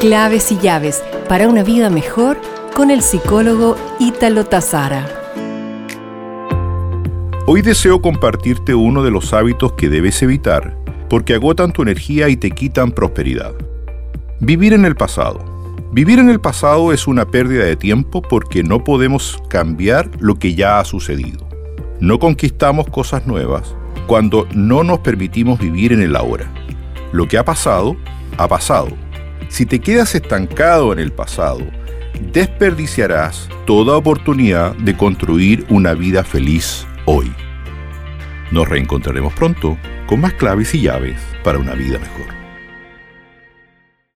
Claves y llaves para una vida mejor con el psicólogo Ítalo Tazara. Hoy deseo compartirte uno de los hábitos que debes evitar porque agotan tu energía y te quitan prosperidad. Vivir en el pasado. Vivir en el pasado es una pérdida de tiempo porque no podemos cambiar lo que ya ha sucedido. No conquistamos cosas nuevas cuando no nos permitimos vivir en el ahora. Lo que ha pasado, ha pasado. Si te quedas estancado en el pasado, desperdiciarás toda oportunidad de construir una vida feliz hoy. Nos reencontraremos pronto con más claves y llaves para una vida mejor.